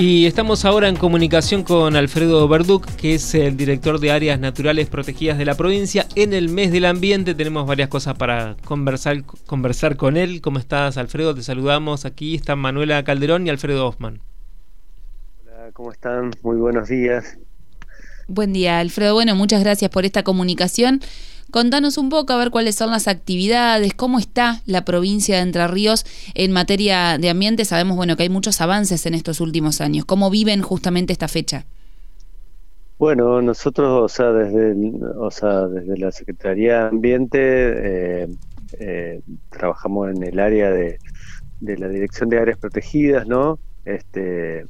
Y estamos ahora en comunicación con Alfredo Verduc, que es el director de áreas naturales protegidas de la provincia. En el mes del ambiente tenemos varias cosas para conversar, conversar con él. ¿Cómo estás, Alfredo? Te saludamos. Aquí están Manuela Calderón y Alfredo Hoffman. Hola, ¿cómo están? Muy buenos días. Buen día, Alfredo. Bueno, muchas gracias por esta comunicación. Contanos un poco a ver cuáles son las actividades, cómo está la provincia de Entre Ríos en materia de ambiente. Sabemos bueno que hay muchos avances en estos últimos años. ¿Cómo viven justamente esta fecha? Bueno, nosotros, o sea, desde, o sea, desde la Secretaría de Ambiente eh, eh, trabajamos en el área de, de la Dirección de Áreas Protegidas, ¿no? Este,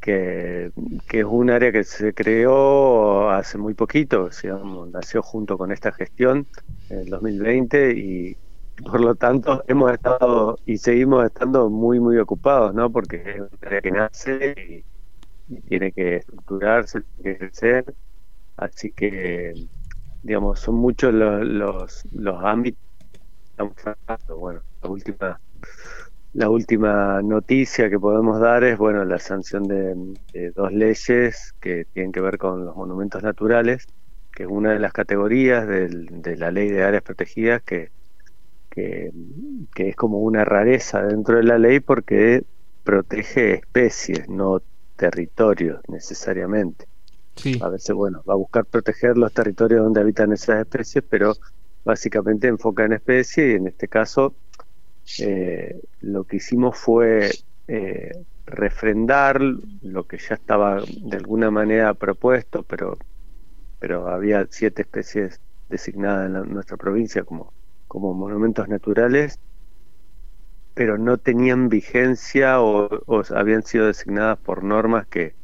que, es un área que se creó hace muy poquito, nació junto con esta gestión en el 2020 y por lo tanto hemos estado y seguimos estando muy muy ocupados, ¿no? Porque es un área que nace y, tiene que estructurarse, tiene que crecer, así que digamos son muchos los los, los ámbitos bueno, la última la última noticia que podemos dar es bueno la sanción de, dos leyes que tienen que ver con los monumentos naturales, que es una de las categorías de la ley de áreas protegidas que, que, es como una rareza dentro de la ley porque protege especies, no territorios necesariamente. A veces, bueno, va a buscar proteger los territorios donde habitan esas especies, pero básicamente enfoca en especies y en este caso eh, lo que hicimos fue eh, refrendar lo que ya estaba de alguna manera propuesto, pero, pero había siete especies designadas en, nuestra provincia como, monumentos naturales, pero no tenían vigencia o, habían sido designadas por normas que,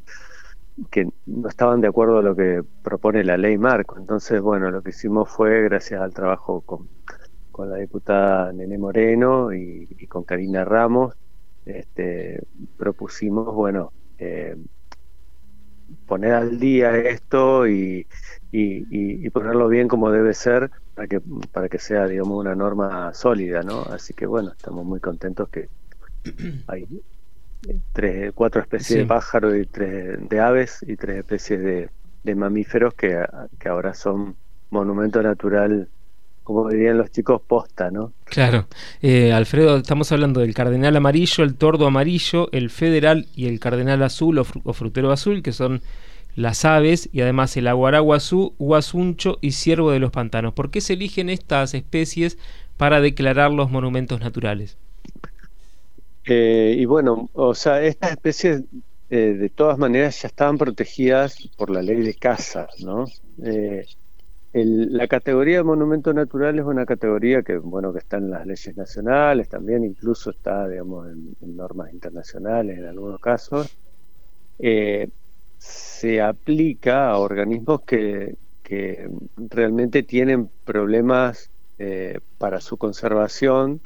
que no estaban de acuerdo a lo que propone la ley marco. Entonces, bueno, lo que hicimos fue, gracias al trabajo con, con la diputada Nene Moreno y, con Karina Ramos, este, propusimos, bueno, eh, poner al día esto y, ponerlo bien como debe ser para que, para que sea, digamos, una norma sólida, ¿no? Así que, bueno, estamos muy contentos que hay tres, cuatro especies de pájaros y tres de aves y tres especies de, de mamíferos que, que ahora son monumento natural como dirían los chicos, posta, ¿no? Claro. Eh, Alfredo, estamos hablando del cardenal amarillo, el tordo amarillo, el federal y el cardenal azul o, frutero azul, que son las aves, y además el aguaraguazú, guasuncho y ciervo de los pantanos. ¿Por qué se eligen estas especies para declarar los monumentos naturales? Eh, y bueno, o sea, estas especies eh, de todas maneras ya estaban protegidas por la ley de caza, ¿no? La categoría de monumento natural es una categoría que, bueno, que está en las leyes nacionales, también incluso está, digamos, en, normas internacionales en algunos casos. Eh, se aplica a organismos que, realmente tienen problemas eh, para su conservación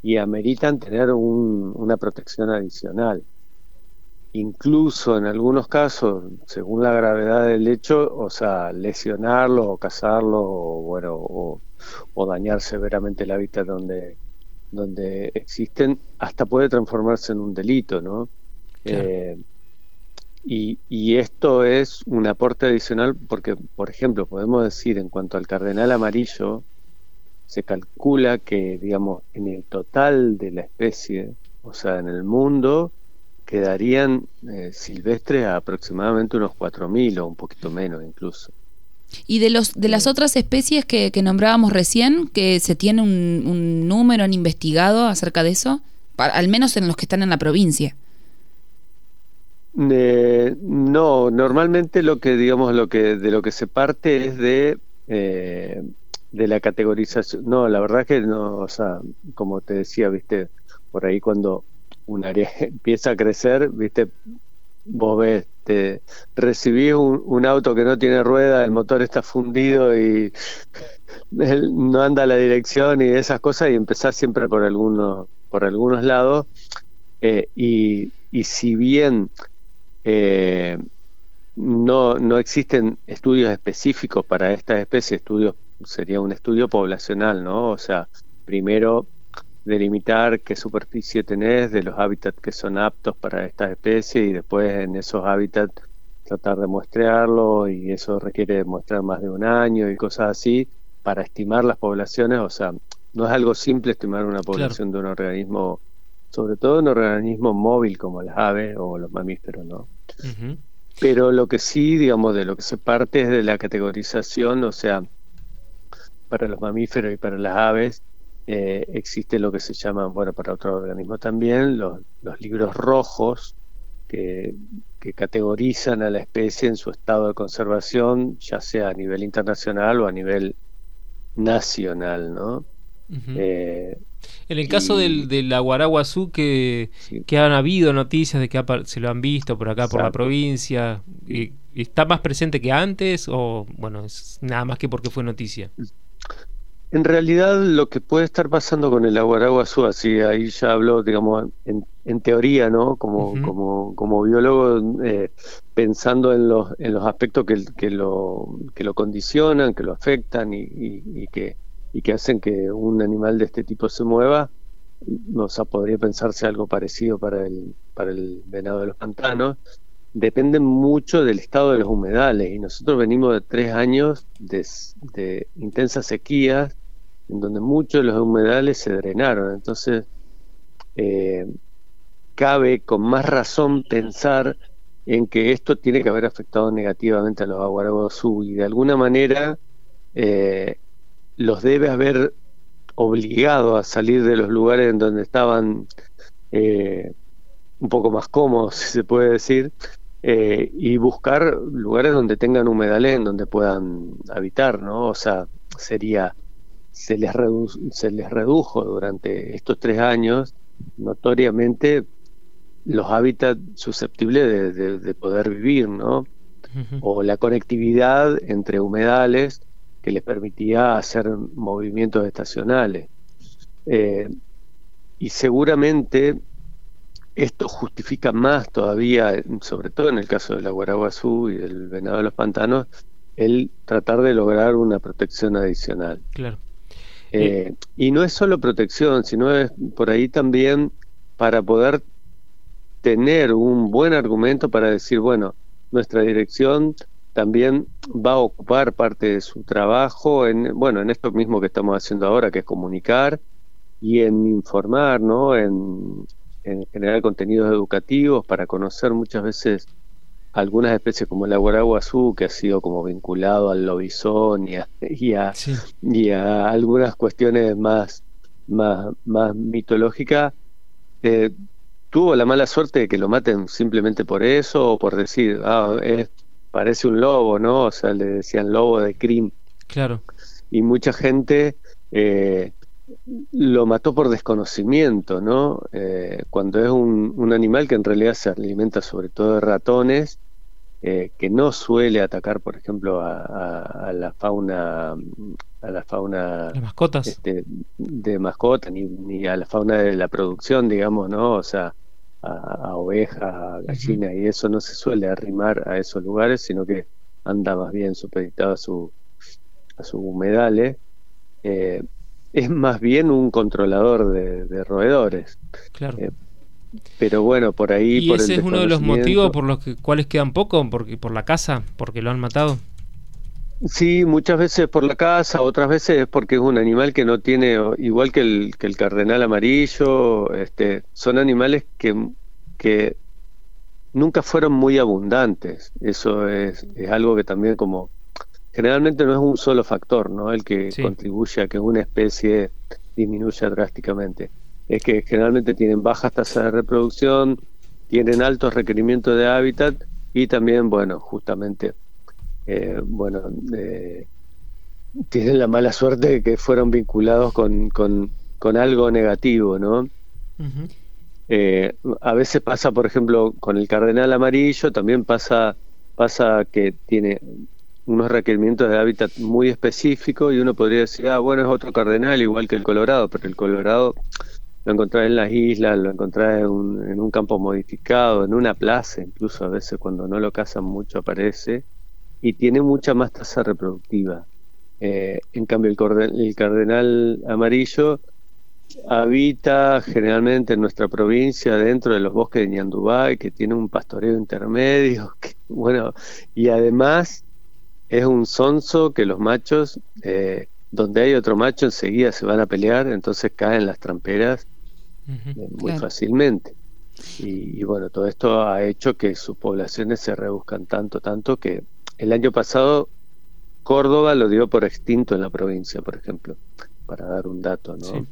y ameritan tener una protección adicional incluso en algunos casos, según la gravedad del hecho, o sea, lesionarlo o cazarlo o, bueno, o, dañar severamente el hábitat donde, donde existen, hasta puede transformarse en un delito, ¿no? Eh, y, y, esto es un aporte adicional porque, por ejemplo, podemos decir en cuanto al cardenal amarillo, se calcula que, digamos, en el total de la especie, o sea, en el mundo, quedarían eh, silvestres aproximadamente unos 4.000 o un poquito menos incluso. ¿Y de, los, de las otras especies que, nombrábamos recién, que se tiene un, número, han investigado acerca de eso? al menos en los que están en la provincia. Eh, no, normalmente lo que digamos lo que de lo que se parte es de eh, de la categorización. No, la verdad que no, o sea, como te decía, viste, por ahí cuando un área empieza a crecer, viste, vos ves, te recibís un, auto que no tiene rueda, el motor está fundido y no anda la dirección y esas cosas y empezás siempre por algunos, por algunos lados eh, y, y, si bien eh, no, no existen estudios específicos para esta especie, estudios sería un estudio poblacional, ¿no? O sea, primero delimitar qué superficie tenés de los hábitats que son aptos para estas especies y después en esos hábitats tratar de muestrearlo y eso requiere muestrar más de un año y cosas así para estimar las poblaciones, o sea, no es algo simple estimar una población de un organismo, sobre todo un organismo móvil como las aves o los mamíferos, ¿no? Pero lo que sí, digamos, de lo que se parte es de la categorización, o sea, para los mamíferos y para las aves, eh, existe lo que se llama, bueno, para otros organismos también, los, los libros rojos, que, categorizan a la especie en su estado de conservación, ya sea a nivel internacional o a nivel nacional, ¿no? Eh, en el caso del, del Aguaraguazú, que, que han habido noticias de que se lo han visto por acá, por la provincia, y, ¿está más presente que antes o, bueno, es nada más que porque fue noticia? En realidad lo que puede estar pasando con el Aguaraguazú, así ahí ya hablo, digamos, en, en teoría, ¿no? Como, como, como biólogo, eh, pensando en los, en los aspectos que, que, lo, que lo condicionan, que lo afectan y, y, que, y que hacen que un animal de este tipo se mueva, o sea, podría pensarse algo parecido para el, para el venado de los pantanos. Depende mucho del estado de los humedales y nosotros venimos de tres años de, de intensas sequías en donde muchos de los humedales se drenaron. Entonces, eh, cabe con más razón pensar en que esto tiene que haber afectado negativamente a los aguarabosú y de alguna manera eh, los debe haber obligado a salir de los lugares en donde estaban eh, un poco más cómodos, si se puede decir, y buscar lugares donde tengan humedales en donde puedan habitar, ¿no? O sea, sería se les, se les redujo durante estos tres años notoriamente los hábitats susceptibles de, poder vivir, ¿no? O la conectividad entre humedales que les permitía hacer movimientos estacionales. Eh, y seguramente esto justifica más todavía, sobre todo en el caso de la guaraguazú y del venado de los pantanos, el tratar de lograr una protección adicional. Claro. Eh, y no es solo protección, sino es por ahí también para poder tener un buen argumento para decir, bueno, nuestra dirección también va a ocupar parte de su trabajo en, bueno, en esto mismo que estamos haciendo ahora, que es comunicar y en informar, ¿no? En, en generar contenidos educativos para conocer muchas veces algunas especies como el aguaraguazú, que ha sido como vinculado al lobizón y a, y a, algunas cuestiones más, más, más mitológicas, eh, tuvo la mala suerte de que lo maten simplemente por eso o por decir, ah, es, parece un lobo, ¿no? O sea, le decían lobo de crim. Claro. Y mucha gente eh, lo mató por desconocimiento, ¿no? Eh, cuando es un, un, animal que en realidad se alimenta sobre todo de ratones, eh, que no suele atacar, por ejemplo, a, la fauna, a la fauna de mascotas, este, de mascota, ni, a la fauna de la producción, digamos, ¿no? O sea, a, ovejas, a gallinas, y eso no se suele arrimar a esos lugares, sino que anda más bien supeditado a su a sus humedales. Eh, es más bien un controlador de, roedores. Claro. Eh, pero bueno, por ahí... ¿Y ese es uno de los motivos por los que, cuales quedan poco? Porque, ¿Por la casa? ¿Porque lo han matado? Sí, muchas veces por la casa, otras veces es porque es un animal que no tiene, igual que el, que el cardenal amarillo, este, son animales que, que nunca fueron muy abundantes. Eso es, es algo que también como generalmente no es un solo factor, ¿no? El que contribuye a que una especie disminuya drásticamente. Es que generalmente tienen bajas tasas de reproducción, tienen altos requerimientos de hábitat y también, bueno, justamente, eh, bueno, eh, tienen la mala suerte de que fueron vinculados con, con, con algo negativo, ¿no? Eh, a veces pasa, por ejemplo, con el cardenal amarillo, también pasa, pasa que tiene unos requerimientos de hábitat muy específicos y uno podría decir, ah, bueno, es otro cardenal igual que el colorado, pero el colorado lo encontrás en las islas, lo encontrás en un, campo modificado, en una plaza, incluso a veces cuando no lo cazan mucho aparece, y tiene mucha más tasa reproductiva. Eh, en cambio, el, el cardenal amarillo habita generalmente en nuestra provincia dentro de los bosques de Ñandubay, que tiene un pastoreo intermedio, que, bueno, y además es un sonso que los machos, eh, donde hay otro macho enseguida se van a pelear, entonces caen las tramperas eh, muy fácilmente. Y, bueno, todo esto ha hecho que sus poblaciones se reduzcan tanto, tanto que el año pasado Córdoba lo dio por extinto en la provincia, por ejemplo, para dar un dato, ¿no?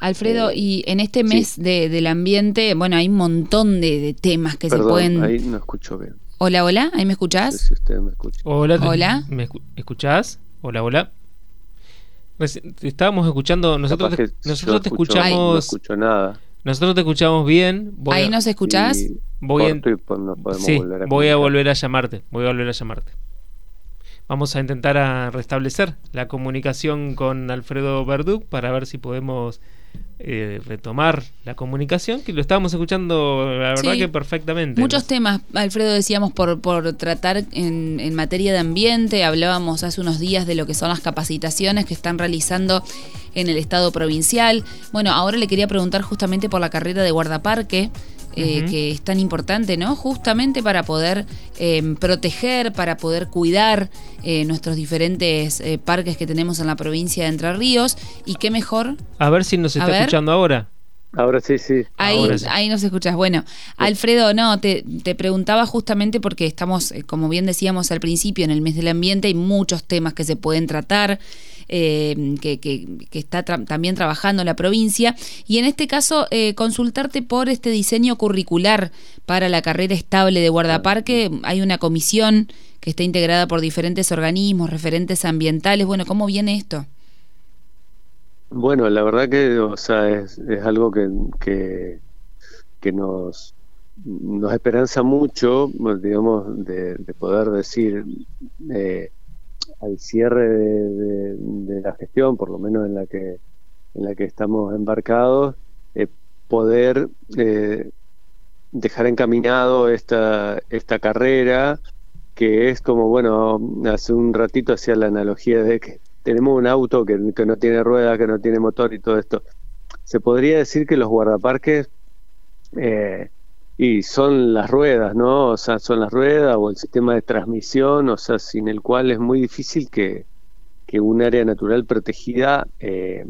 Alfredo, eh, y en este mes del ambiente, bueno, hay un montón de, temas que se pueden... Ahí no escucho bien. Hola, hola, ¿ahí me escuchás? si usted me escucha. Hola, hola. ¿me escuchás? Hola, hola. Pues, estábamos escuchando, nosotros, te, nosotros te escuchamos... no escucho nada. Nosotros te escuchamos bien. ¿Ahí nos escuchás? voy, a, voy a volver a llamarte. Voy a volver a llamarte. Vamos a intentar a restablecer la comunicación con Alfredo Verduc para ver si podemos eh, retomar la comunicación, que lo estábamos escuchando, la verdad que perfectamente. Muchos temas, Alfredo, decíamos, por, por tratar en, en, materia de ambiente. Hablábamos hace unos días de lo que son las capacitaciones que están realizando en el Estado provincial. Bueno, ahora le quería preguntar justamente por la carrera de guardaparque. Eh, que es tan importante, ¿no? Justamente para poder em, proteger, para poder cuidar eh, nuestros diferentes eh, parques que tenemos en la provincia de Entre Ríos. Y qué mejor. A ver si nos está escuchando ahora. Ahora sí, sí. Ahí, ahí nos escuchas. Bueno, Alfredo, no, te, te, preguntaba justamente porque estamos, como bien decíamos al principio, en el mes del ambiente hay muchos temas que se pueden tratar. Eh, que, que, está también trabajando la provincia. Y en este caso, eh, consultarte por este diseño curricular para la carrera estable de guardaparque. Hay una comisión que está integrada por diferentes organismos, referentes ambientales. Bueno, ¿cómo viene esto? Bueno, la verdad que o sea, es, algo que, que, nos, nos esperanza mucho, digamos, de, poder decir, eh, al cierre de, la gestión, por lo menos en la que en la que estamos embarcados, eh, poder eh, dejar encaminado esta esta carrera que es como bueno hace un ratito hacía la analogía de que tenemos un auto que, que no tiene ruedas, que no tiene motor y todo esto. Se podría decir que los guardaparques eh, y son las ruedas, ¿no? O sea, son las ruedas o el sistema de transmisión, o sea, sin el cual es muy difícil que, que un área natural protegida eh,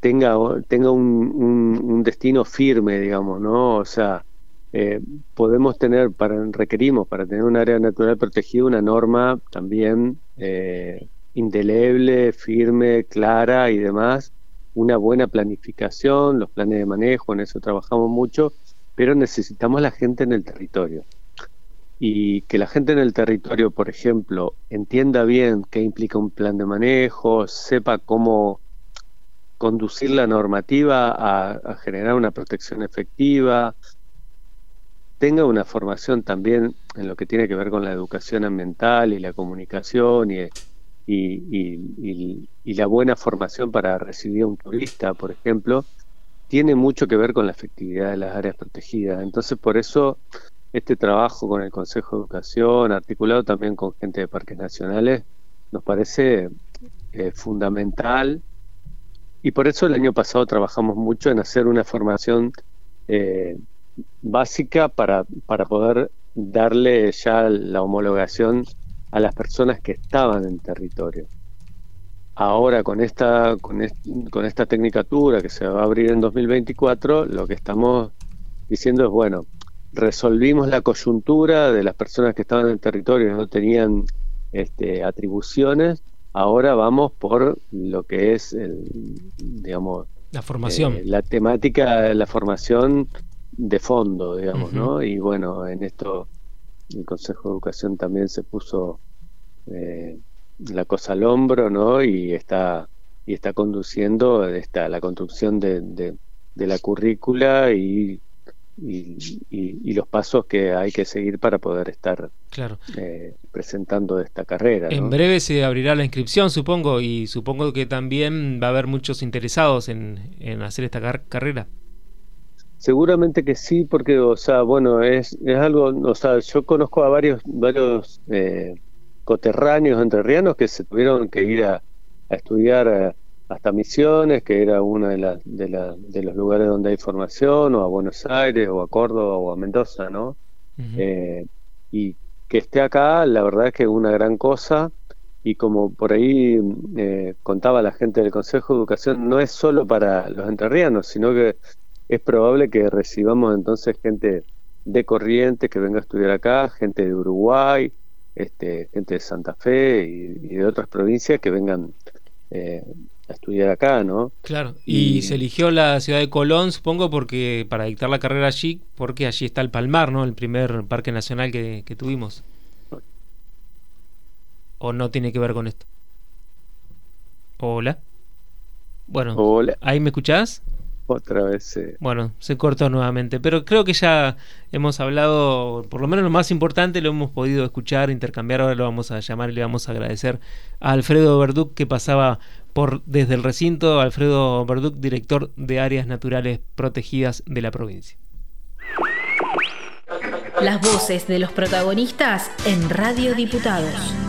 tenga, tenga un, un, destino firme, digamos, ¿no? O sea, eh, podemos tener, para, requerimos para tener un área natural protegida una norma también indeleble, firme, clara y demás, una buena planificación, los planes de manejo, en eso trabajamos mucho pero necesitamos la gente en el territorio. Y que la gente en el territorio, por ejemplo, entienda bien qué implica un plan de manejo, sepa cómo conducir la normativa a, generar una protección efectiva, tenga una formación también en lo que tiene que ver con la educación ambiental y la comunicación y, y, y, la buena formación para recibir a un turista, por ejemplo, tiene mucho que ver con la efectividad de las áreas protegidas. Entonces, por eso este trabajo con el Consejo de Educación, articulado también con gente de parques nacionales, nos parece eh, fundamental. Y por eso el año pasado trabajamos mucho en hacer una formación eh, básica para, para poder darle ya la homologación a las personas que estaban en territorio. Ahora con esta, con, con esta tecnicatura que se va a abrir en 2024, lo que estamos diciendo es, bueno, resolvimos la coyuntura de las personas que estaban en el territorio y no tenían este, atribuciones, ahora vamos por lo que es, el, digamos, la formación. Eh, la temática la formación de fondo, digamos, ¿no? Y bueno, en esto el Consejo de Educación también se puso eh, la cosa al hombro, ¿no? Y está y está conduciendo esta, la construcción de, de, la currícula y, y, los pasos que hay que seguir para poder estar claro. Eh, presentando esta carrera. En breve se abrirá la inscripción, supongo, y supongo que también va a haber muchos interesados en, en hacer esta carrera. Seguramente que sí, porque, o sea, bueno, es, es algo, o sea, yo conozco a varios, varios eh, coterráneos entrerrianos que se tuvieron que ir a, estudiar hasta Misiones, que era uno de, la, de, la, de los lugares donde hay formación, o a Buenos Aires, o a Córdoba, o a Mendoza, ¿no? Eh, y que esté acá, la verdad es que es una gran cosa, y como por ahí eh, contaba la gente del Consejo de Educación, no es solo para los entrerrianos, sino que es probable que recibamos entonces gente de Corrientes que venga a estudiar acá, gente de Uruguay, este, gente de Santa Fe y, de otras provincias que vengan eh, a estudiar acá, ¿no? Claro, y, se eligió la ciudad de Colón, supongo, porque para dictar la carrera allí, porque allí está el Palmar, ¿no? El primer parque nacional que, tuvimos. ¿O no tiene que ver con esto? Hola. Bueno, Hola. ¿ahí me escuchás? Otra vez. Bueno, se cortó nuevamente, pero creo que ya hemos hablado, por lo menos lo más importante lo hemos podido escuchar, intercambiar, ahora lo vamos a llamar y le vamos a agradecer a Alfredo Verduc que pasaba por desde el recinto, Alfredo Verduc, director de áreas naturales protegidas de la provincia. Las voces de los protagonistas en Radio Diputados.